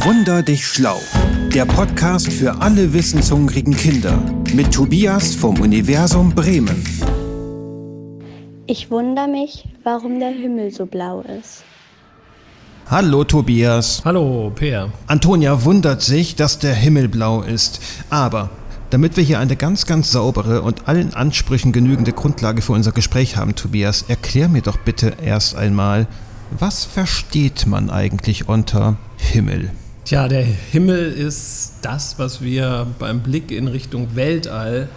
Wunder dich schlau. Der Podcast für alle wissenshungrigen Kinder mit Tobias vom Universum Bremen. Ich wundere mich, warum der Himmel so blau ist. Hallo Tobias. Hallo Peer. Antonia wundert sich, dass der Himmel blau ist. Aber damit wir hier eine ganz, ganz saubere und allen Ansprüchen genügende Grundlage für unser Gespräch haben, Tobias, erklär mir doch bitte erst einmal, was versteht man eigentlich unter Himmel? Tja, der Himmel ist das, was wir beim Blick in Richtung Weltall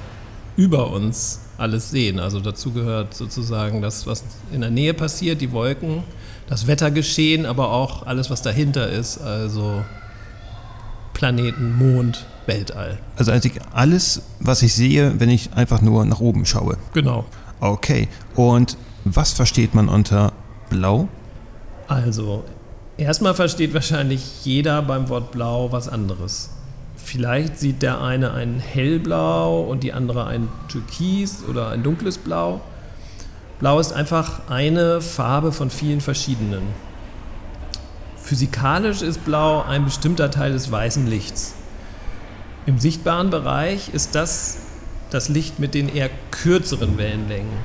über uns alles sehen. Also dazu gehört sozusagen das, was in der Nähe passiert, die Wolken, das Wettergeschehen, aber auch alles, was dahinter ist, also Planeten, Mond, Weltall. Also eigentlich alles, was ich sehe, wenn ich einfach nur nach oben schaue. Genau. Okay. Und was versteht man unter blau? Also, erstmal versteht wahrscheinlich jeder beim Wort blau was anderes. Vielleicht sieht der eine ein hellblau und die andere ein türkis oder ein dunkles Blau. Blau ist einfach eine Farbe von vielen verschiedenen. Physikalisch ist Blau ein bestimmter Teil des weißen Lichts. Im sichtbaren Bereich ist das das Licht mit den eher kürzeren Wellenlängen.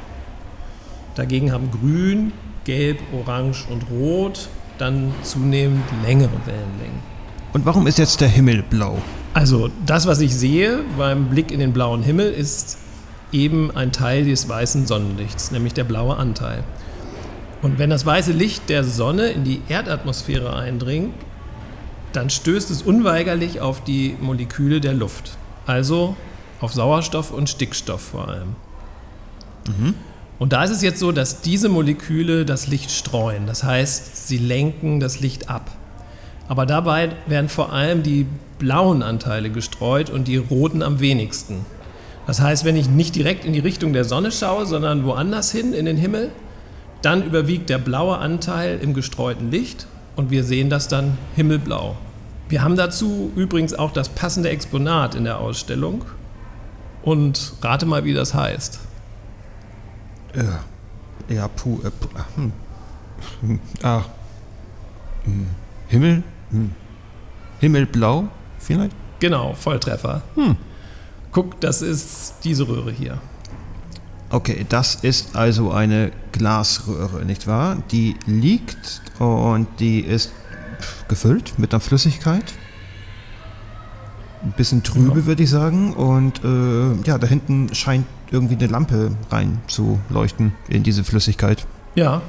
Dagegen haben Grün, Gelb, Orange und Rot dann zunehmend längere Wellenlängen. Und warum ist jetzt der Himmel blau? Also das, was ich sehe beim Blick in den blauen Himmel, ist eben ein Teil des weißen Sonnenlichts, nämlich der blaue Anteil. Und wenn das weiße Licht der Sonne in die Erdatmosphäre eindringt, dann stößt es unweigerlich auf die Moleküle der Luft, also auf Sauerstoff und Stickstoff vor allem. Mhm. Und da ist es jetzt so, dass diese Moleküle das Licht streuen. Das heißt, sie lenken das Licht ab. Aber dabei werden vor allem die blauen Anteile gestreut und die roten am wenigsten. Das heißt, wenn ich nicht direkt in die Richtung der Sonne schaue, sondern woanders hin in den Himmel, dann überwiegt der blaue Anteil im gestreuten Licht und wir sehen das dann himmelblau. Wir haben dazu übrigens auch das passende Exponat in der Ausstellung. Und rate mal, wie das heißt. Äh, ja, puh, äh, puh, hm. hm. Ah. Hm. Himmel? Hm. Himmelblau vielleicht? Genau, Volltreffer. Hm. Guck, das ist diese Röhre hier. Okay, das ist also eine Glasröhre, nicht wahr? Die liegt und die ist gefüllt mit einer Flüssigkeit. Ein bisschen trübe, ja. würde ich sagen. Und äh, ja, da hinten scheint irgendwie eine Lampe rein zu leuchten in diese Flüssigkeit. Ja.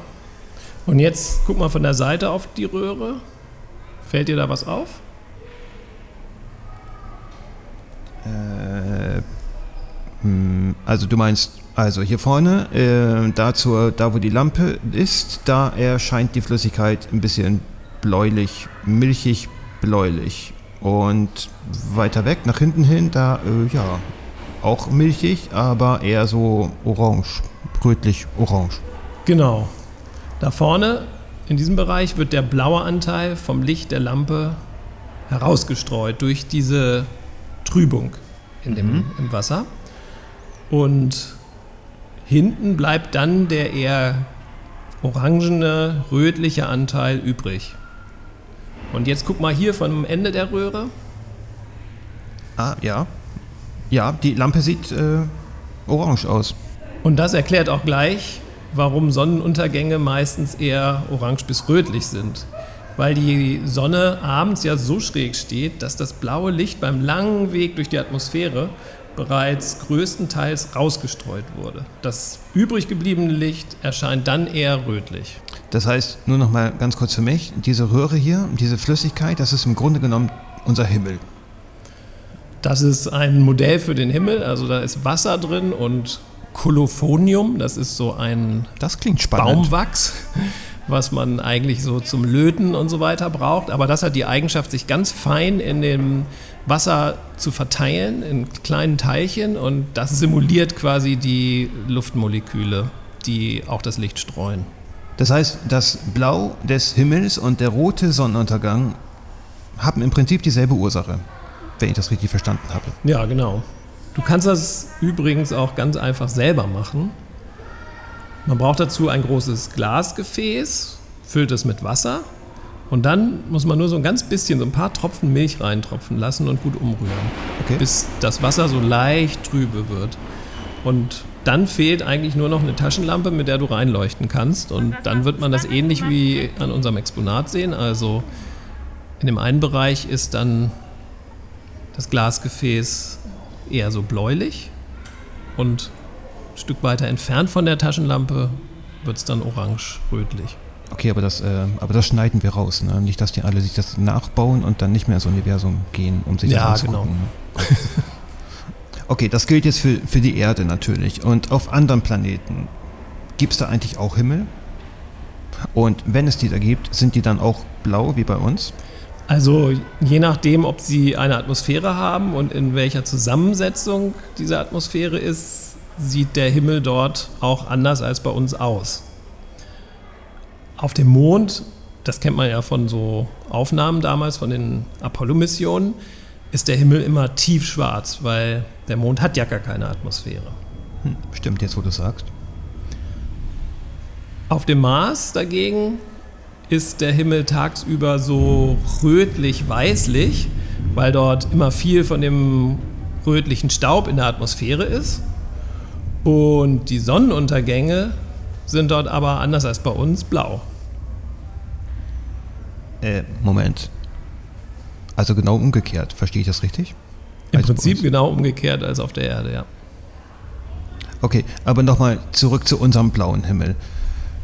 Und jetzt guck mal von der Seite auf die Röhre. Fällt dir da was auf? Äh, hm, also du meinst, also hier vorne, äh, da, zur, da wo die Lampe ist, da erscheint die Flüssigkeit ein bisschen bläulich, milchig bläulich. Und weiter weg, nach hinten hin, da, äh, ja, auch milchig, aber eher so orange, rötlich-orange. Genau. Da vorne in diesem Bereich wird der blaue Anteil vom Licht der Lampe herausgestreut durch diese Trübung in dem, mhm. im Wasser. Und hinten bleibt dann der eher orangene, rötliche Anteil übrig. Und jetzt guck mal hier vom Ende der Röhre. Ah, ja. Ja, die Lampe sieht äh, orange aus. Und das erklärt auch gleich, warum Sonnenuntergänge meistens eher orange bis rötlich sind. Weil die Sonne abends ja so schräg steht, dass das blaue Licht beim langen Weg durch die Atmosphäre bereits größtenteils rausgestreut wurde. Das übrig gebliebene Licht erscheint dann eher rötlich. Das heißt, nur noch mal ganz kurz für mich, diese Röhre hier, diese Flüssigkeit, das ist im Grunde genommen unser Himmel. Das ist ein Modell für den Himmel. Also da ist Wasser drin und Kolophonium. Das ist so ein das klingt spannend. Baumwachs, was man eigentlich so zum Löten und so weiter braucht. Aber das hat die Eigenschaft, sich ganz fein in dem Wasser zu verteilen in kleinen Teilchen und das simuliert quasi die Luftmoleküle, die auch das Licht streuen. Das heißt, das Blau des Himmels und der rote Sonnenuntergang haben im Prinzip dieselbe Ursache wenn ich das richtig verstanden habe. Ja, genau. Du kannst das übrigens auch ganz einfach selber machen. Man braucht dazu ein großes Glasgefäß, füllt es mit Wasser Und dann muss man nur so ein ganz bisschen, so ein paar Tropfen Milch reintropfen lassen und gut umrühren, Okay. bis das Wasser so leicht trübe wird. Und dann fehlt eigentlich nur noch eine Taschenlampe, mit der du reinleuchten kannst. Und dann wird man das ähnlich wie an unserem Exponat sehen. Also in dem einen Bereich ist dann das Glasgefäß eher so bläulich und ein Stück weiter entfernt von der Taschenlampe wird es dann orange-rötlich. Okay, aber das, äh, aber das schneiden wir raus. Ne? Nicht, dass die alle sich das nachbauen und dann nicht mehr ins Universum gehen, um sich Ja, das anzugucken. ne? okay, das gilt jetzt für, für die Erde natürlich. Und auf anderen Planeten gibt es da eigentlich auch Himmel? Und wenn es die da gibt, sind die dann auch blau wie bei uns? Also je nachdem, ob sie eine Atmosphäre haben und in welcher Zusammensetzung diese Atmosphäre ist, sieht der Himmel dort auch anders als bei uns aus. Auf dem Mond, das kennt man ja von so Aufnahmen damals, von den Apollo-Missionen, ist der Himmel immer tiefschwarz, weil der Mond hat ja gar keine Atmosphäre. Hm, stimmt jetzt, wo du sagst. Auf dem Mars dagegen ist der Himmel tagsüber so rötlich-weißlich, weil dort immer viel von dem rötlichen Staub in der Atmosphäre ist. Und die Sonnenuntergänge sind dort aber anders als bei uns blau. Äh, Moment. Also genau umgekehrt, verstehe ich das richtig? Im bei Prinzip genau umgekehrt als auf der Erde, ja. Okay, aber nochmal zurück zu unserem blauen Himmel.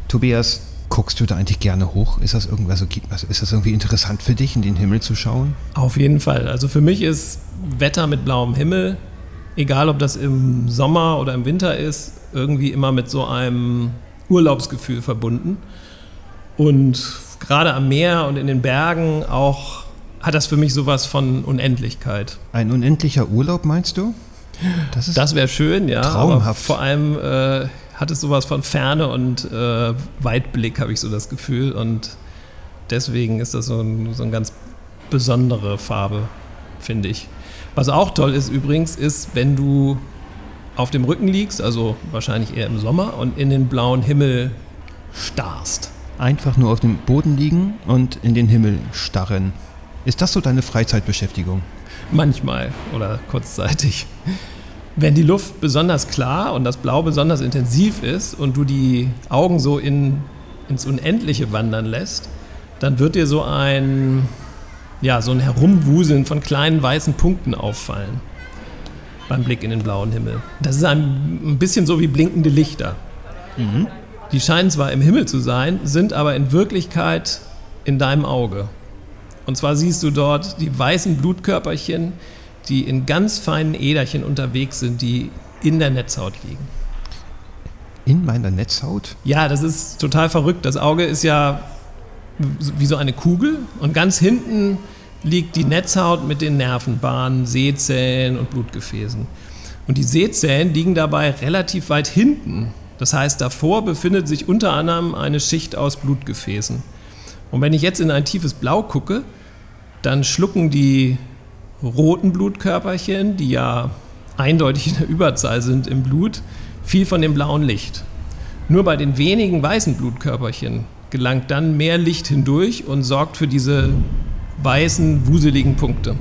Tobias, guckst du da eigentlich gerne hoch? Ist das irgendwas so, also ist das irgendwie interessant für dich, in den Himmel zu schauen? Auf jeden Fall. Also für mich ist Wetter mit blauem Himmel, egal ob das im Sommer oder im Winter ist, irgendwie immer mit so einem Urlaubsgefühl verbunden. Und gerade am Meer und in den Bergen auch hat das für mich sowas von Unendlichkeit. Ein unendlicher Urlaub, meinst du? Das Das wäre schön, ja. Traumhaft. vor allem äh, hat es sowas von Ferne und äh, Weitblick, habe ich so das Gefühl. Und deswegen ist das so, ein, so eine ganz besondere Farbe, finde ich. Was auch toll ist übrigens, ist, wenn du auf dem Rücken liegst, also wahrscheinlich eher im Sommer, und in den blauen Himmel starrst. einfach nur auf dem Boden liegen und in den Himmel starren. Ist das so deine Freizeitbeschäftigung? Manchmal oder kurzzeitig. Wenn die Luft besonders klar und das Blau besonders intensiv ist und du die Augen so in, ins Unendliche wandern lässt, dann wird dir so ein, ja, so ein Herumwuseln von kleinen weißen Punkten auffallen beim Blick in den blauen Himmel. Das ist ein, bisschen so wie blinkende Lichter. Die scheinen zwar im Himmel zu sein, sind aber in Wirklichkeit in deinem Auge. Und zwar siehst du dort die weißen Blutkörperchen, die in ganz feinen Äderchen unterwegs sind, die in der Netzhaut liegen. In meiner Netzhaut? Ja, das ist total verrückt. Das Auge ist ja wie so eine Kugel und ganz hinten liegt die Netzhaut mit den Nervenbahnen, Sehzellen und Blutgefäßen. Und die Sehzellen liegen dabei relativ weit hinten. Das heißt, davor befindet sich unter anderem eine Schicht aus Blutgefäßen. Und wenn ich jetzt in ein tiefes Blau gucke, dann schlucken die roten Blutkörperchen, die ja eindeutig in der Überzahl sind im Blut, viel von dem blauen Licht. Nur bei den wenigen weißen Blutkörperchen gelangt dann mehr Licht hindurch und sorgt für diese weißen, wuseligen Punkte.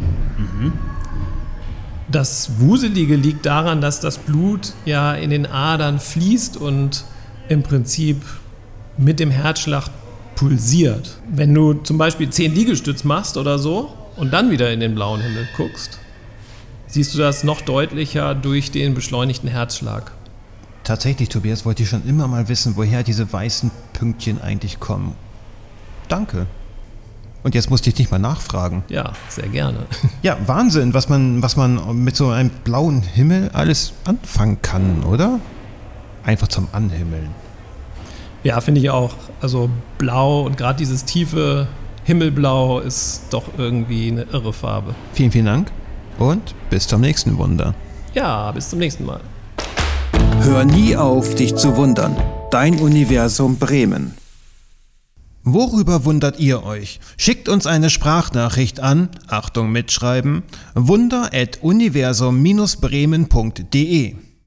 Das Wuselige liegt daran, dass das Blut ja in den Adern fließt und im Prinzip mit dem Herzschlag pulsiert. Wenn du zum Beispiel 10 Liegestütz machst oder so und dann wieder in den blauen Himmel guckst, siehst du das noch deutlicher durch den beschleunigten Herzschlag. Tatsächlich, Tobias, wollte ich schon immer mal wissen, woher diese weißen Pünktchen eigentlich kommen. Danke. Und jetzt musste ich dich mal nachfragen. Ja, sehr gerne. Ja, Wahnsinn, was man, was man mit so einem blauen Himmel alles anfangen kann, oder? Einfach zum Anhimmeln. Ja, finde ich auch. Also blau und gerade dieses tiefe Himmelblau ist doch irgendwie eine irre Farbe. Vielen, vielen Dank und bis zum nächsten Wunder. Ja, bis zum nächsten Mal. Hör nie auf, dich zu wundern. Dein Universum Bremen. Worüber wundert ihr euch? Schickt uns eine Sprachnachricht an, Achtung mitschreiben, wunder.universum-bremen.de.